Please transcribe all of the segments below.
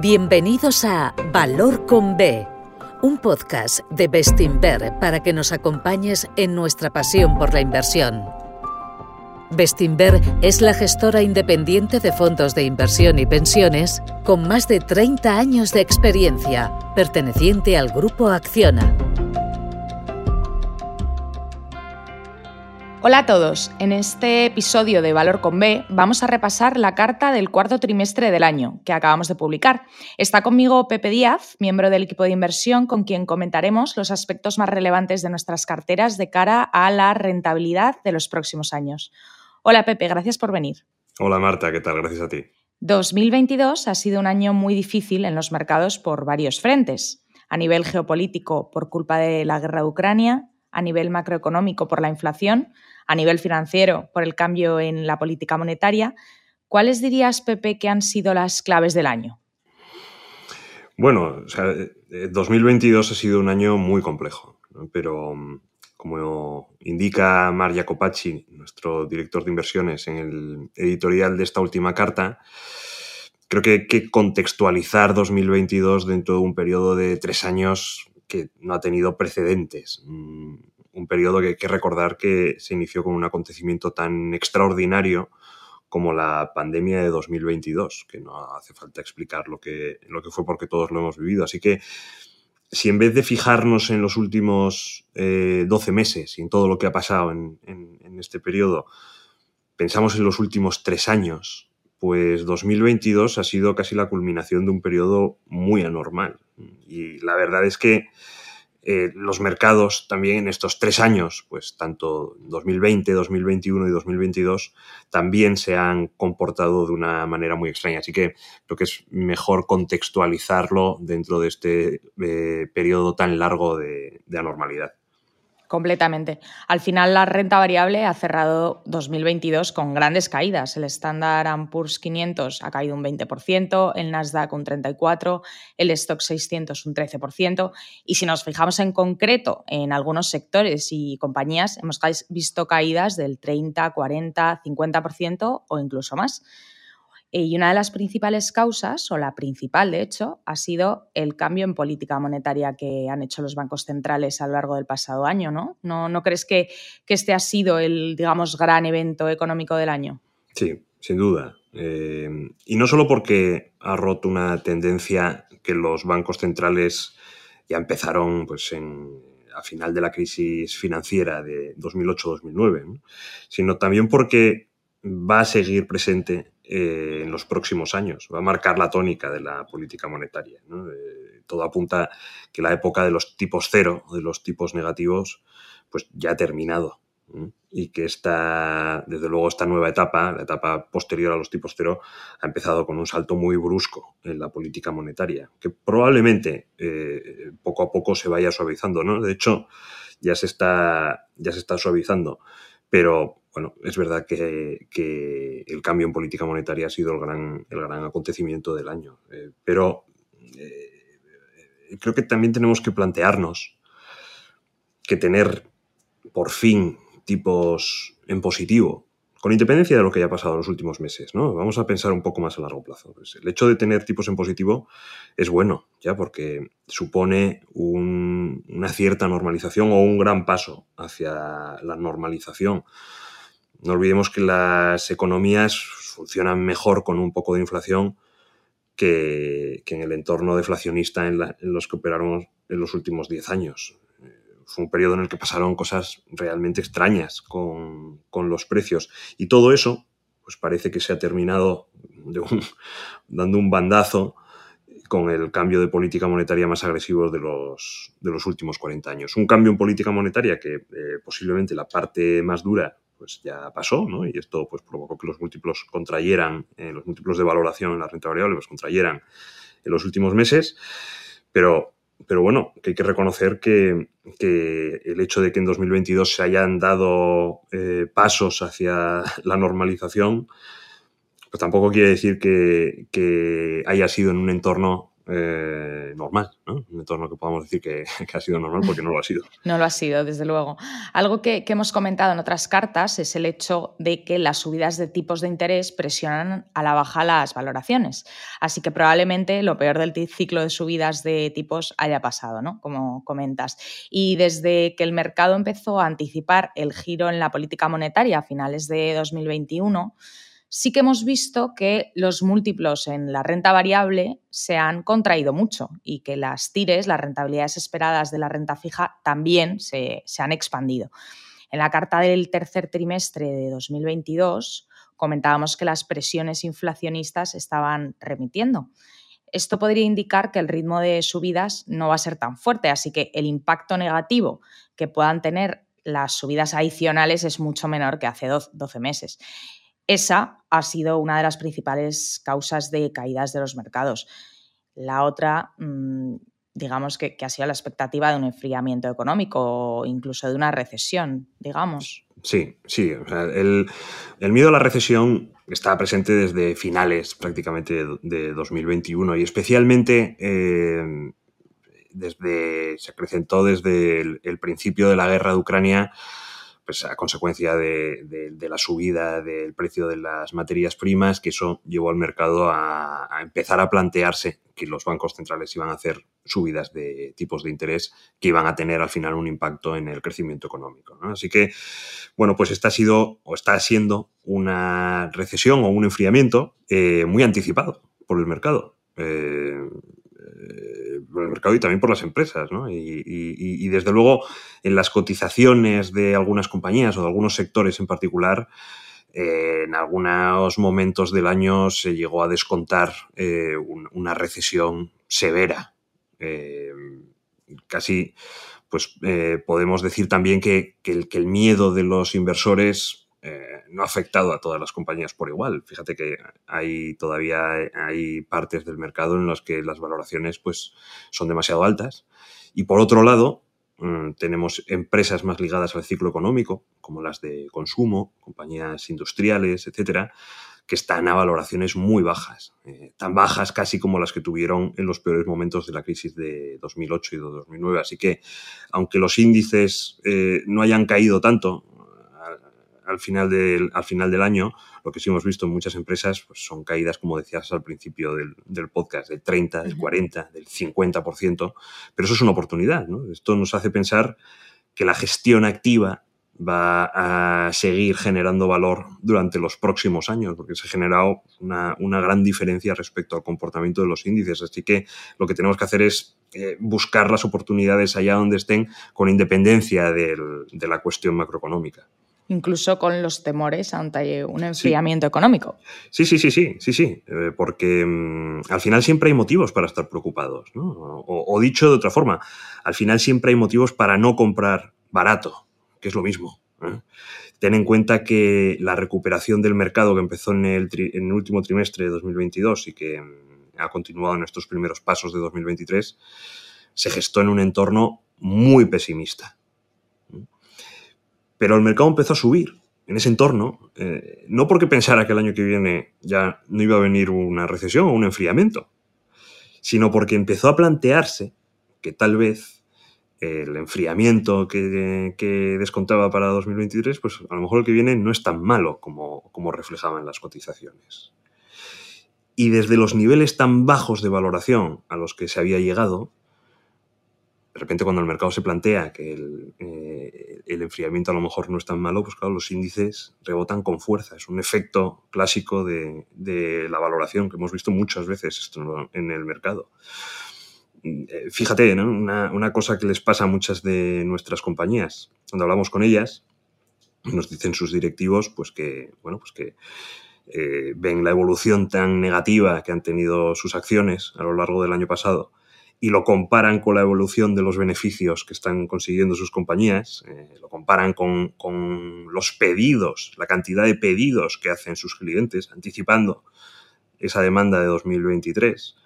Bienvenidos a Valor con B, un podcast de Bestinver para que nos acompañes en nuestra pasión por la inversión. Bestinver es la gestora independiente de fondos de inversión y pensiones con más de 30 años de experiencia, perteneciente al grupo Acciona. Hola a todos, en este episodio de Valor con B vamos a repasar la carta del cuarto trimestre del año que acabamos de publicar. Está conmigo Pepe Díaz, miembro del equipo de inversión, con quien comentaremos los aspectos más relevantes de nuestras carteras de cara a la rentabilidad de los próximos años. Hola Pepe, gracias por venir. Hola Marta, ¿qué tal? Gracias a ti. 2022 ha sido un año muy difícil en los mercados por varios frentes. A nivel geopolítico por culpa de la guerra de Ucrania, a nivel macroeconómico por la inflación, a nivel financiero por el cambio en la política monetaria. ¿Cuáles dirías, Pepe, que han sido las claves del año? Bueno, 2022 eh, ha sido un año muy complejo, pero mm, como indica Mar Jacopacci, nuestro director de inversiones, en el editorial de esta última carta, creo que hay que contextualizar 2022 dentro de un periodo de tres años que no ha tenido precedentes. Un periodo que hay que recordar que se inició con un acontecimiento tan extraordinario como la pandemia de 2022, que no hace falta explicar lo que, lo que fue porque todos lo hemos vivido. Así que si en vez de fijarnos en los últimos 12 eh, meses y en todo lo que ha pasado en, en este periodo, pensamos en los últimos tres años, pues 2022 ha sido casi la culminación de un periodo muy anormal. Y la verdad es que eh, los mercados también en estos tres años, pues tanto 2020, 2021 y 2022, también se han comportado de una manera muy extraña. Así que creo que es mejor contextualizarlo dentro de este eh, periodo tan largo de anormalidad. Completamente. Al final, la renta variable ha cerrado 2022 con grandes caídas. El Standard Poor's 500 ha caído un 20%, el Nasdaq un 34%, el Stock 600 un 13%. Y si nos fijamos en concreto en algunos sectores y compañías, hemos visto caídas del 30, 40, 50% o incluso más. Eh, y una de las principales causas, o la principal de hecho, ha sido el cambio en política monetaria que han hecho los bancos centrales a lo largo del pasado año, ¿no? ¿No, crees que, este ha sido el, digamos, gran evento económico del año? Sí, sin duda. Eh, y no solo porque ha roto una tendencia que los bancos centrales ya empezaron pues, a final de la crisis financiera de 2008-2009, sino también porque va a seguir presente eh, en los próximos años. Va a marcar la tónica de la política monetaria. Eh, todo apunta que la época de los tipos cero, de los tipos negativos, pues ya ha terminado. Y que esta, desde luego, esta nueva etapa, la etapa posterior a los tipos cero, ha empezado con un salto muy brusco en la política monetaria, que probablemente eh, poco a poco se vaya suavizando. ¿no? De hecho, ya se está, ya se está suavizando. Pero bueno, es verdad que, el cambio en política monetaria ha sido el gran, acontecimiento del año. Eh, pero eh, creo que también tenemos que plantearnos que tener por fin tipos en positivo con independencia de lo que haya pasado en los últimos meses, ¿no? Vamos a pensar un poco más a largo plazo. Pues el hecho de tener tipos en positivo es bueno, ya porque supone una cierta normalización o un gran paso hacia la normalización. No olvidemos que las economías funcionan mejor con un poco de inflación que, en el entorno deflacionista en, en los que operaron en los últimos 10 años fue un periodo en el que pasaron cosas realmente extrañas con, los precios. Y todo eso, pues parece que se ha terminado dando un bandazo con el cambio de política monetaria más agresivo de los, de los últimos 40 años. Un cambio en política monetaria que eh, posiblemente la parte más dura pues ya pasó, ¿no? Y esto pues provocó que los múltiplos contrayeran, eh, los múltiplos de valoración en la renta variable pues contrayeran en los últimos meses, pero pero bueno, que hay que reconocer que, el hecho de que en 2022 se hayan dado eh, pasos hacia la normalización, pues tampoco quiere decir que, haya sido en un entorno eh, normal, ¿no? Un entorno que podamos decir que, ha sido normal porque no lo ha sido. No lo ha sido, desde luego. Algo que, hemos comentado en otras cartas es el hecho de que las subidas de tipos de interés presionan a la baja las valoraciones. Así que probablemente lo peor del ciclo de subidas de tipos haya pasado, ¿no? Como comentas. Y desde que el mercado empezó a anticipar el giro en la política monetaria a finales de 2021, sí que hemos visto que los múltiplos en la renta variable se han contraído mucho y que las tires, las rentabilidades esperadas de la renta fija, también se, han expandido. En la carta del tercer trimestre de 2022 comentábamos que las presiones inflacionistas estaban remitiendo. Esto podría indicar que el ritmo de subidas no va a ser tan fuerte, así que el impacto negativo que puedan tener las subidas adicionales es mucho menor que hace 12 meses. Esa ha sido una de las principales causas de caídas de los mercados. La otra, mm, digamos que, ha sido la expectativa de un enfriamiento económico o incluso de una recesión, digamos. Sí, sí. el, miedo a la recesión está presente desde finales prácticamente de, 2021 y especialmente eh, desde, se acrecentó desde el, principio de la guerra de Ucrania pues, a consecuencia de, la subida del precio de las materias primas, que eso llevó al mercado a, empezar a plantearse que los bancos centrales iban a hacer subidas de tipos de interés que iban a tener al final un impacto en el crecimiento económico. Así que, bueno, pues esta ha sido o está siendo una recesión o un enfriamiento eh, muy anticipado por el mercado. Eh, por el mercado y también por las empresas. ¿no? Y, desde luego en las cotizaciones de algunas compañías o de algunos sectores en particular, eh, en algunos momentos del año se llegó a descontar eh, una recesión severa. casi, pues podemos decir también que el miedo de los inversores eh, no ha afectado a todas las compañías por igual. Fíjate que hay todavía hay partes del mercado en las que las valoraciones pues, son demasiado altas. Y por otro lado, mm, tenemos empresas más ligadas al ciclo económico, como las de consumo, compañías industriales, etcétera, que están a valoraciones muy bajas, eh, tan bajas casi como las que tuvieron en los peores momentos de la crisis de 2008 y de 2009. Así que, aunque los índices eh, no hayan caído tanto, al final, del, al final del año, lo que sí hemos visto en muchas empresas pues son caídas, como decías al principio del, podcast, del 30, del 40, del 50%, pero eso es una oportunidad. Esto nos hace pensar que la gestión activa va a seguir generando valor durante los próximos años, porque se ha generado una, gran diferencia respecto al comportamiento de los índices. Así que lo que tenemos que hacer es eh, buscar las oportunidades allá donde estén con independencia de la cuestión macroeconómica incluso con los temores ante un enfriamiento económico. Sí, sí, sí, sí, sí, sí, eh, porque mm, al final siempre hay motivos para estar preocupados, ¿no? o, dicho de otra forma, al final siempre hay motivos para no comprar barato, que es lo mismo. ¿eh? Ten en cuenta que la recuperación del mercado que empezó en el, en el último trimestre de 2022 y que mm, ha continuado en estos primeros pasos de 2023, se gestó en un entorno muy pesimista pero el mercado empezó a subir en ese entorno, eh, no porque pensara que el año que viene ya no iba a venir una recesión o un enfriamiento, sino porque empezó a plantearse que tal vez el enfriamiento que, descontaba para 2023, pues a lo mejor el que viene no es tan malo como, reflejaban las cotizaciones. Y desde los niveles tan bajos de valoración a los que se había llegado, de repente cuando el mercado se plantea que eh, el, enfriamiento a lo mejor no es tan malo, pues claro, los índices rebotan con fuerza. Es un efecto clásico de, la valoración que hemos visto muchas veces en el mercado. Eh, fíjate, una, cosa que les pasa a muchas de nuestras compañías, cuando hablamos con ellas, nos dicen sus directivos pues que, bueno, pues que eh, ven la evolución tan negativa que han tenido sus acciones a lo largo del año pasado y lo comparan con la evolución de los beneficios que están consiguiendo sus compañías, eh, lo comparan con, los pedidos, la cantidad de pedidos que hacen sus clientes, anticipando esa demanda de 2023,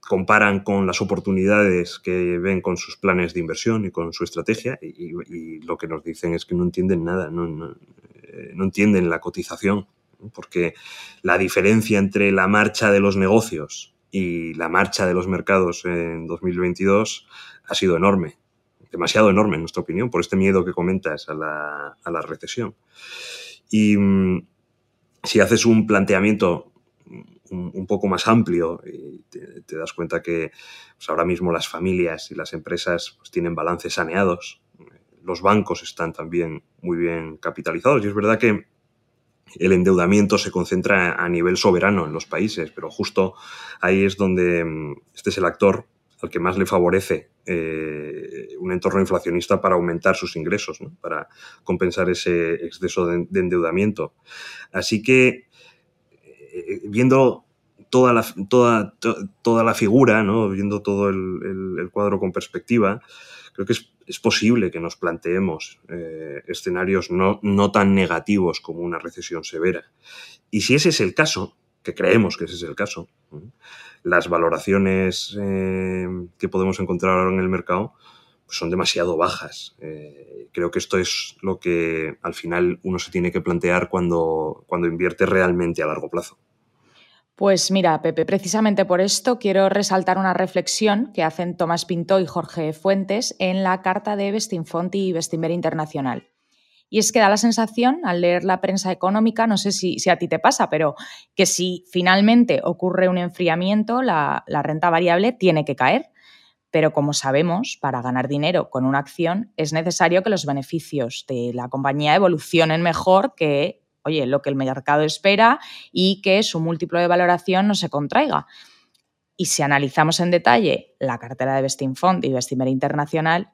comparan con las oportunidades que ven con sus planes de inversión y con su estrategia y, lo que nos dicen es que no entienden nada, no, no eh, entienden la cotización, porque la diferencia entre la marcha de los negocios y la marcha de los mercados en 2022 ha sido enorme, demasiado enorme en nuestra opinión, por este miedo que comentas a la, recesión. Y mm, si haces un planteamiento un, poco más amplio y te, das cuenta que pues, ahora mismo las familias y las empresas pues, tienen balances saneados, los bancos están también muy bien capitalizados y es verdad que el endeudamiento se concentra a nivel soberano en los países, pero justo ahí es donde mm, este es el actor al que más le favorece eh, un entorno inflacionista para aumentar sus ingresos, para compensar ese exceso de, endeudamiento. Así que, eh, viendo toda la, toda, toda la figura, ¿no? viendo todo el, cuadro con perspectiva, creo que es, posible que nos planteemos eh, escenarios no, no tan negativos como una recesión severa. Y si ese es el caso, que creemos que ese es el caso, las valoraciones eh, que podemos encontrar ahora en el mercado pues son demasiado bajas. Eh, creo que esto es lo que al final uno se tiene que plantear cuando, cuando invierte realmente a largo plazo. Pues mira, Pepe, precisamente por esto quiero resaltar una reflexión que hacen Tomás Pinto y Jorge Fuentes en la carta de Bestinfont y Bestinver Internacional. Y es que da la sensación, al leer la prensa económica, no sé si, a ti te pasa, pero que si finalmente ocurre un enfriamiento, la, la renta variable tiene que caer. Pero como sabemos, para ganar dinero con una acción es necesario que los beneficios de la compañía evolucionen mejor que oye, lo que el mercado espera y que su múltiplo de valoración no se contraiga. Y si analizamos en detalle la cartera de Bestinfond y Bestinver Internacional,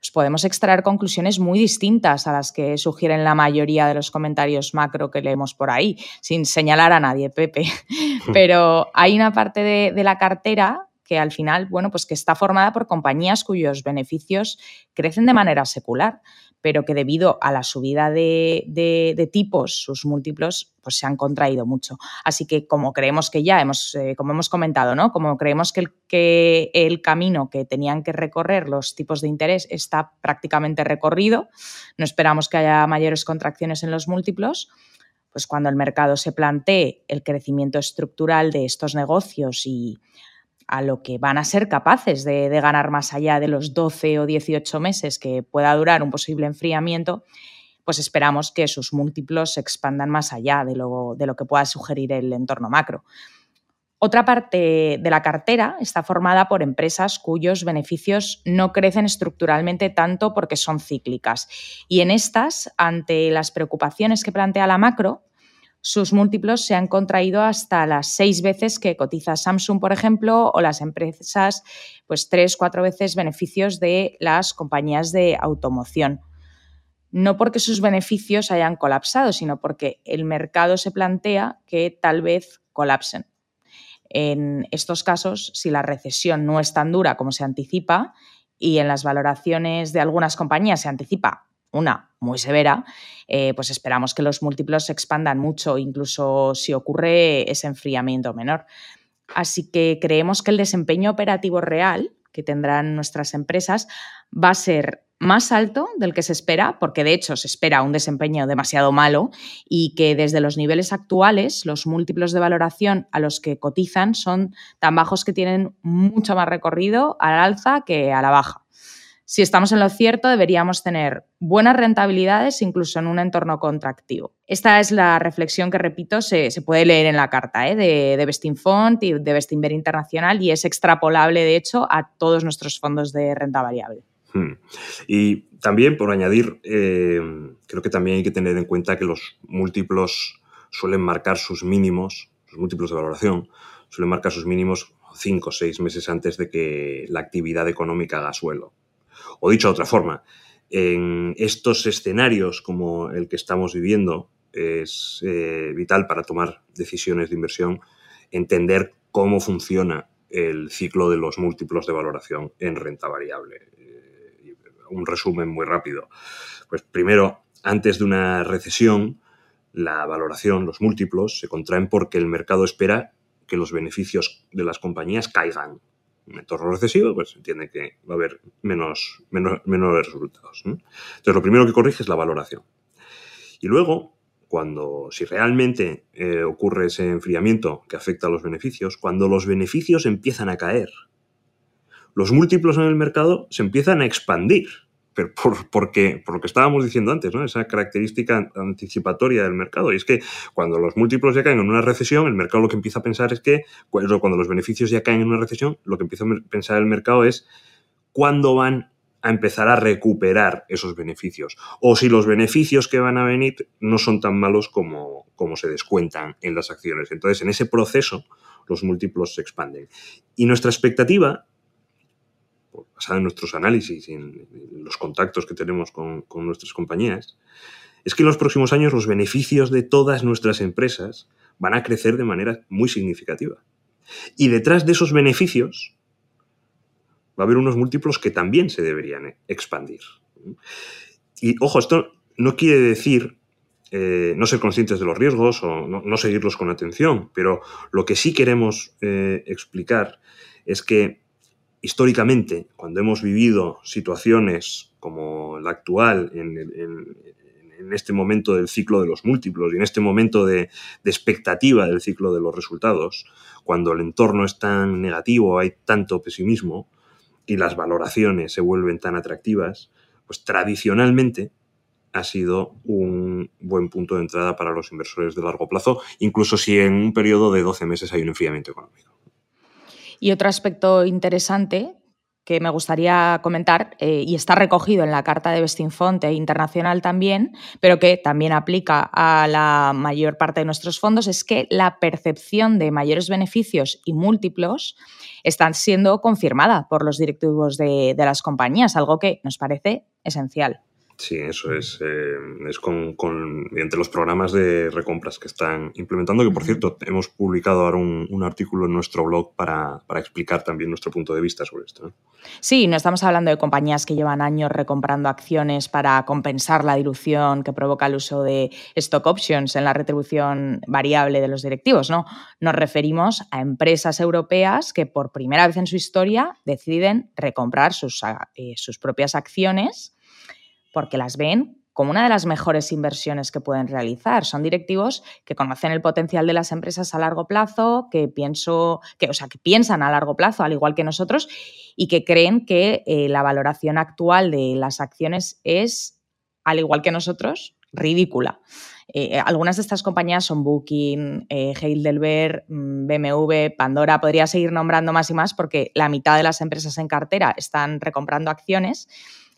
pues podemos extraer conclusiones muy distintas a las que sugieren la mayoría de los comentarios macro que leemos por ahí, sin señalar a nadie, Pepe. Pero hay una parte de, la cartera que al final, bueno, pues que está formada por compañías cuyos beneficios crecen de manera secular pero que debido a la subida de, tipos, sus múltiplos pues se han contraído mucho. Así que como creemos que ya hemos, eh, como hemos comentado, ¿no? Como creemos que el, que el camino que tenían que recorrer los tipos de interés está prácticamente recorrido, no esperamos que haya mayores contracciones en los múltiplos, pues cuando el mercado se plantee el crecimiento estructural de estos negocios y a lo que van a ser capaces de, ganar más allá de los 12 o 18 meses que pueda durar un posible enfriamiento, pues esperamos que sus múltiplos se expandan más allá de lo, de lo que pueda sugerir el entorno macro. Otra parte de la cartera está formada por empresas cuyos beneficios no crecen estructuralmente tanto porque son cíclicas. Y en estas, ante las preocupaciones que plantea la macro, sus múltiplos se han contraído hasta las seis veces que cotiza Samsung, por ejemplo, o las empresas, pues tres, cuatro veces beneficios de las compañías de automoción. No porque sus beneficios hayan colapsado, sino porque el mercado se plantea que tal vez colapsen. En estos casos, si la recesión no es tan dura como se anticipa y en las valoraciones de algunas compañías se anticipa una muy severa, eh, pues esperamos que los múltiplos se expandan mucho, incluso si ocurre ese enfriamiento menor. Así que creemos que el desempeño operativo real que tendrán nuestras empresas va a ser más alto del que se espera, porque de hecho se espera un desempeño demasiado malo y que desde los niveles actuales los múltiplos de valoración a los que cotizan son tan bajos que tienen mucho más recorrido al alza que a la baja si estamos en lo cierto, deberíamos tener buenas rentabilidades incluso en un entorno contractivo. Esta es la reflexión que, repito, se, puede leer en la carta ¿eh? de, de Bestinfont y de Bestinver Internacional y es extrapolable, de hecho, a todos nuestros fondos de renta variable. Hmm. Y también, por añadir, eh, creo que también hay que tener en cuenta que los múltiplos suelen marcar sus mínimos, sus múltiplos de valoración, suelen marcar sus mínimos cinco o seis meses antes de que la actividad económica haga suelo. O dicho de otra forma, en estos escenarios como el que estamos viviendo, es eh, vital para tomar decisiones de inversión entender cómo funciona el ciclo de los múltiplos de valoración en renta variable. Eh, un resumen muy rápido. Pues primero, antes de una recesión, la valoración, los múltiplos, se contraen porque el mercado espera que los beneficios de las compañías caigan entorno recesivo, pues entiende que va a haber menos, menos, resultados. Entonces, lo primero que corrige es la valoración. Y luego, cuando, si realmente eh, ocurre ese enfriamiento que afecta a los beneficios, cuando los beneficios empiezan a caer, los múltiplos en el mercado se empiezan a expandir. Pero por, porque, por lo que estábamos diciendo antes, ¿no? esa característica anticipatoria del mercado. Y es que cuando los múltiplos ya caen en una recesión, el mercado lo que empieza a pensar es que, cuando los beneficios ya caen en una recesión, lo que empieza a pensar el mercado es cuándo van a empezar a recuperar esos beneficios. O si los beneficios que van a venir no son tan malos como, como se descuentan en las acciones. Entonces, en ese proceso, los múltiplos se expanden. Y nuestra expectativa, basada en nuestros análisis y en, los contactos que tenemos con, nuestras compañías, es que en los próximos años los beneficios de todas nuestras empresas van a crecer de manera muy significativa. Y detrás de esos beneficios va a haber unos múltiplos que también se deberían expandir. Y ojo, esto no quiere decir eh, no ser conscientes de los riesgos o no, seguirlos con atención, pero lo que sí queremos eh, explicar es que históricamente, cuando hemos vivido situaciones como la actual en, este momento del ciclo de los múltiplos y en este momento de, de, expectativa del ciclo de los resultados, cuando el entorno es tan negativo, hay tanto pesimismo, y las valoraciones se vuelven tan atractivas, pues tradicionalmente ha sido un buen punto de entrada para los inversores de largo plazo, incluso si en un periodo de 12 meses hay un enfriamiento económico. Y otro aspecto interesante que me gustaría comentar eh, y está recogido en la carta de Bestinfonte Internacional también, pero que también aplica a la mayor parte de nuestros fondos, es que la percepción de mayores beneficios y múltiplos están siendo confirmada por los directivos de las compañías, algo que nos parece esencial. Sí, eso es. Eh, es con, con, mediante los programas de recompras que están implementando, que por cierto, hemos publicado ahora un, artículo en nuestro blog para, explicar también nuestro punto de vista sobre esto. Sí, no estamos hablando de compañías que llevan años recomprando acciones para compensar la dilución que provoca el uso de stock options en la retribución variable de los directivos, ¿no? Nos referimos a empresas europeas que por primera vez en su historia deciden recomprar sus, eh, sus propias acciones porque las ven como una de las mejores inversiones que pueden realizar. Son directivos que conocen el potencial de las empresas a largo plazo, que, pienso, que, o sea, que piensan a largo plazo, al igual que nosotros, y que creen que eh, la valoración actual de las acciones es, al igual que nosotros, ridícula. Eh, algunas de estas compañías son Booking, eh, Heidelberg, mm, BMW, Pandora, podría seguir nombrando más y más porque la mitad de las empresas en cartera están recomprando acciones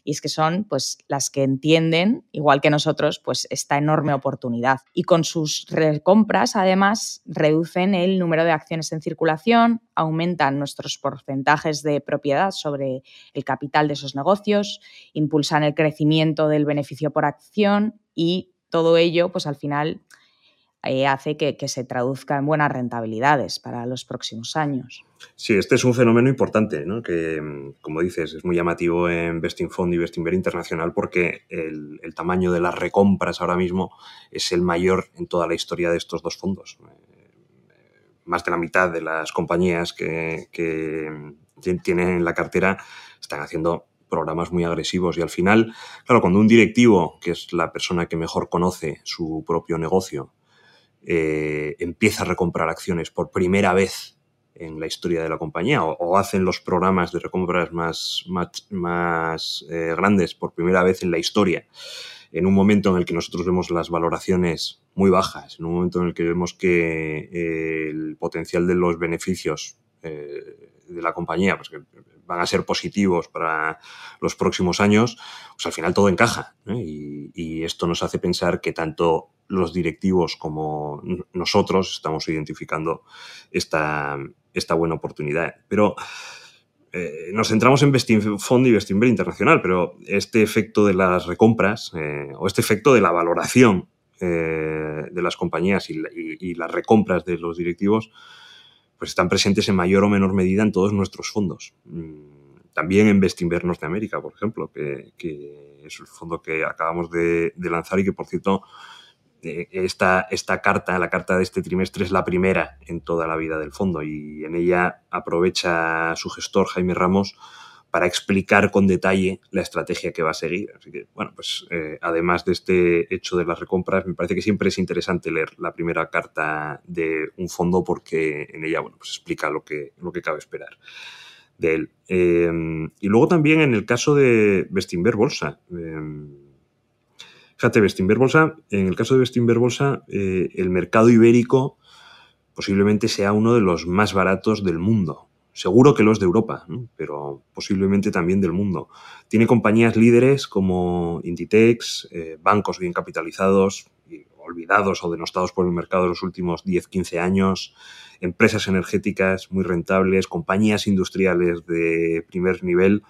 y es que son pues las que entienden, igual que nosotros, pues esta enorme oportunidad. Y con sus recompras, además, reducen el número de acciones en circulación, aumentan nuestros porcentajes de propiedad sobre el capital de esos negocios, impulsan el crecimiento del beneficio por acción y todo ello, pues al final eh, hace que, se traduzca en buenas rentabilidades para los próximos años. Sí, este es un fenómeno importante, ¿no? que, mm, como dices, es muy llamativo en Vesting Fund y Bestinver Internacional porque el, tamaño de las recompras ahora mismo es el mayor en toda la historia de estos dos fondos. Eh, más de la mitad de las compañías que, que mm, tienen en la cartera están haciendo programas muy agresivos y al final, claro, cuando un directivo, que es la persona que mejor conoce su propio negocio, eh, empieza a recomprar acciones por primera vez en la historia de la compañía o, hacen los programas de recompras más, eh, grandes por primera vez en la historia, en un momento en el que nosotros vemos las valoraciones muy bajas, en un momento en el que vemos que eh, el potencial de los beneficios de la compañía pues que van a ser positivos para los próximos años, pues al final todo encaja. Y, y esto nos hace pensar que tanto los directivos como nosotros estamos identificando esta, esta buena oportunidad. Pero eh, nos centramos en Fund y Bestinver Internacional, pero este efecto de las recompras eh, o este efecto de la valoración eh, de las compañías y, las recompras de los directivos, pues están presentes en mayor o menor medida en todos nuestros fondos. Mm, también en Bestinver Norteamérica, por ejemplo, que, es el fondo que acabamos de, de lanzar y que, por cierto, esta, esta carta, la carta de este trimestre, es la primera en toda la vida del fondo y en ella aprovecha su gestor, Jaime Ramos, para explicar con detalle la estrategia que va a seguir. Así que, bueno, pues eh, además de este hecho de las recompras, me parece que siempre es interesante leer la primera carta de un fondo porque en ella, bueno, pues explica lo que, lo que cabe esperar de él. Em, y luego también en el caso de Bestinver Bolsa. Eh, fíjate, Bestinver Bolsa, en el caso de Bestinver Bolsa, eh, el mercado ibérico posiblemente sea uno de los más baratos del mundo. Seguro que los de Europa, pero posiblemente también del mundo. Tiene compañías líderes como Inditex, eh, bancos bien capitalizados, olvidados o denostados por el mercado en los últimos 10-15 años, empresas energéticas muy rentables, compañías industriales de primer nivel.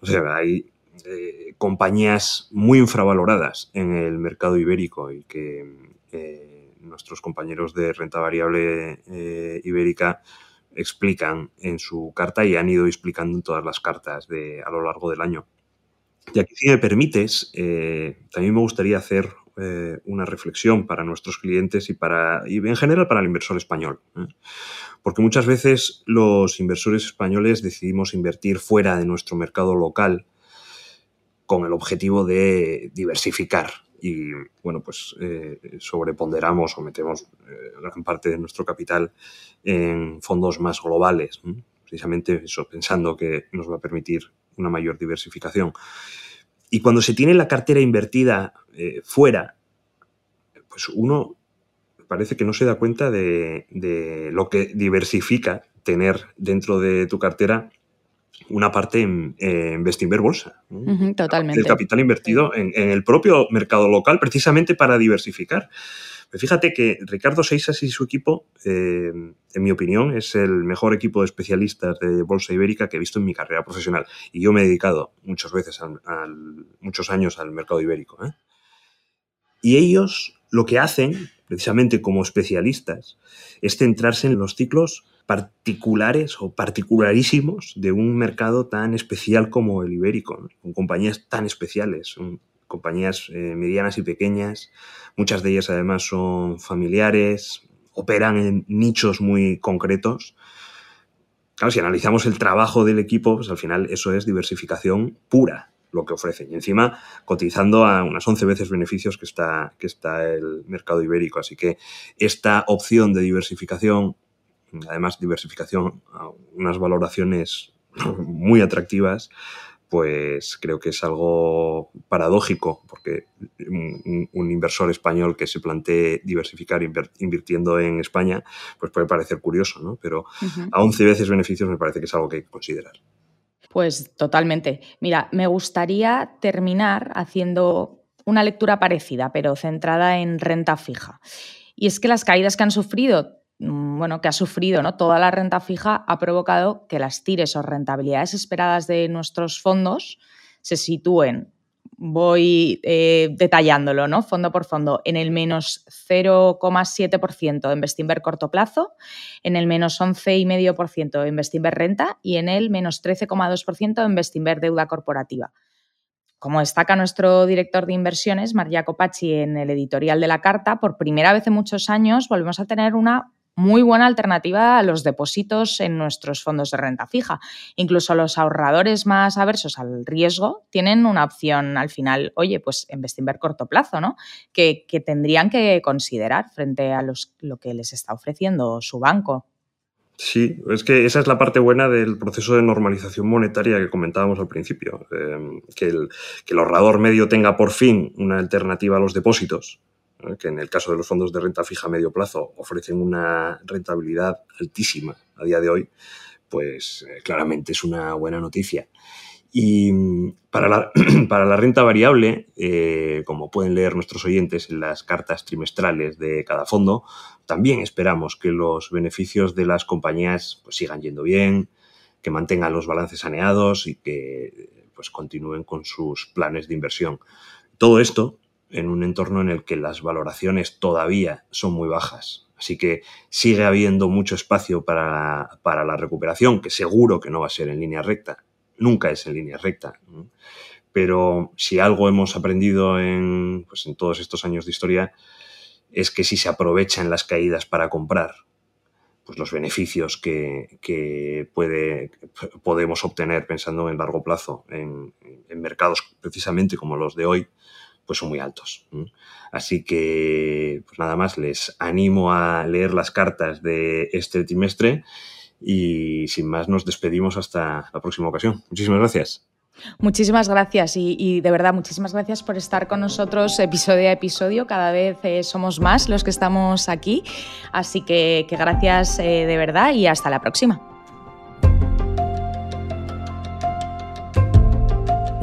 O sea, hay eh, compañías muy infravaloradas en el mercado ibérico y que eh, nuestros compañeros de renta variable ibérica explican en su carta y han ido explicando en todas las cartas de, a lo largo del año. Y aquí, si me permites, eh, también me gustaría hacer eh, una reflexión para nuestros clientes y, para, y en general para el inversor español. ¿eh? Porque muchas veces los inversores españoles decidimos invertir fuera de nuestro mercado local con el objetivo de diversificar y bueno, pues eh, sobreponderamos o metemos eh, gran parte de nuestro capital en fondos más globales, precisamente eso, pensando que nos va a permitir una mayor diversificación. Y cuando se tiene la cartera invertida eh, fuera, pues uno parece que no se da cuenta de, de lo que diversifica tener dentro de tu cartera una parte en, en Bolsa. totalmente. El capital invertido en, el propio mercado local, precisamente para diversificar. fíjate que Ricardo Seisas y su equipo, eh, en mi opinión, es el mejor equipo de especialistas de Bolsa Ibérica que he visto en mi carrera profesional. Y yo me he dedicado muchas veces, al, muchos años al mercado ibérico. ¿eh? Y ellos lo que hacen, precisamente como especialistas, es centrarse en los ciclos particulares o particularísimos de un mercado tan especial como el ibérico, con compañías tan especiales, compañías eh, medianas y pequeñas, muchas de ellas además son familiares, operan en nichos muy concretos. Claro, si analizamos el trabajo del equipo, pues al final eso es diversificación pura lo que ofrecen. Y encima cotizando a unas 11 veces beneficios que está, que está el mercado ibérico. Así que esta opción de diversificación además diversificación unas valoraciones muy atractivas, pues creo que es algo paradójico, porque un, inversor español que se plantee diversificar invirtiendo en España, pues puede parecer curioso, ¿no? Pero a 11 veces beneficios me parece que es algo que hay que considerar. Pues totalmente. Mira, me gustaría terminar haciendo una lectura parecida, pero centrada en renta fija. Y es que las caídas que han sufrido bueno, que ha sufrido ¿no? toda la renta fija ha provocado que las tires o rentabilidades esperadas de nuestros fondos se sitúen, voy eh, detallándolo, ¿no? fondo por fondo, en el menos 0,7% en Bestinver corto plazo, en el menos 11,5% en Bestinver renta y en el menos 13,2% en Bestinver deuda corporativa. Como destaca nuestro director de inversiones, María Copacci, en el editorial de la carta, por primera vez en muchos años volvemos a tener una muy buena alternativa a los depósitos en nuestros fondos de renta fija. Incluso los ahorradores más aversos al riesgo tienen una opción al final, oye, pues en Bestinver corto plazo, ¿no? Que, tendrían que considerar frente a los, lo que les está ofreciendo su banco. Sí, es que esa es la parte buena del proceso de normalización monetaria que comentábamos al principio, eh, que, el, que el ahorrador medio tenga por fin una alternativa a los depósitos que en el caso de los fondos de renta fija a medio plazo ofrecen una rentabilidad altísima a día de hoy, pues eh, claramente es una buena noticia. Y mm, para la, para la renta variable, eh, como pueden leer nuestros oyentes en las cartas trimestrales de cada fondo, también esperamos que los beneficios de las compañías pues, sigan yendo bien, que mantengan los balances saneados y que pues, continúen con sus planes de inversión. Todo esto en un entorno en el que las valoraciones todavía son muy bajas. Así que sigue habiendo mucho espacio para, la recuperación, que seguro que no va a ser en línea recta. Nunca es en línea recta. Pero si algo hemos aprendido en, pues en todos estos años de historia, es que si se aprovechan las caídas para comprar, pues los beneficios que, puede, podemos obtener pensando en largo plazo en, mercados precisamente como los de hoy, pues son muy altos. Así que, pues nada más, les animo a leer las cartas de este trimestre y sin más nos despedimos hasta la próxima ocasión. Muchísimas gracias. Muchísimas gracias y, de verdad muchísimas gracias por estar con nosotros episodio a episodio. Cada vez eh, somos más los que estamos aquí, así que, gracias eh, de verdad y hasta la próxima.